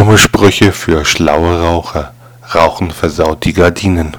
Dumme Sprüche für schlaue Raucher. Rauchen versaut die Gardinen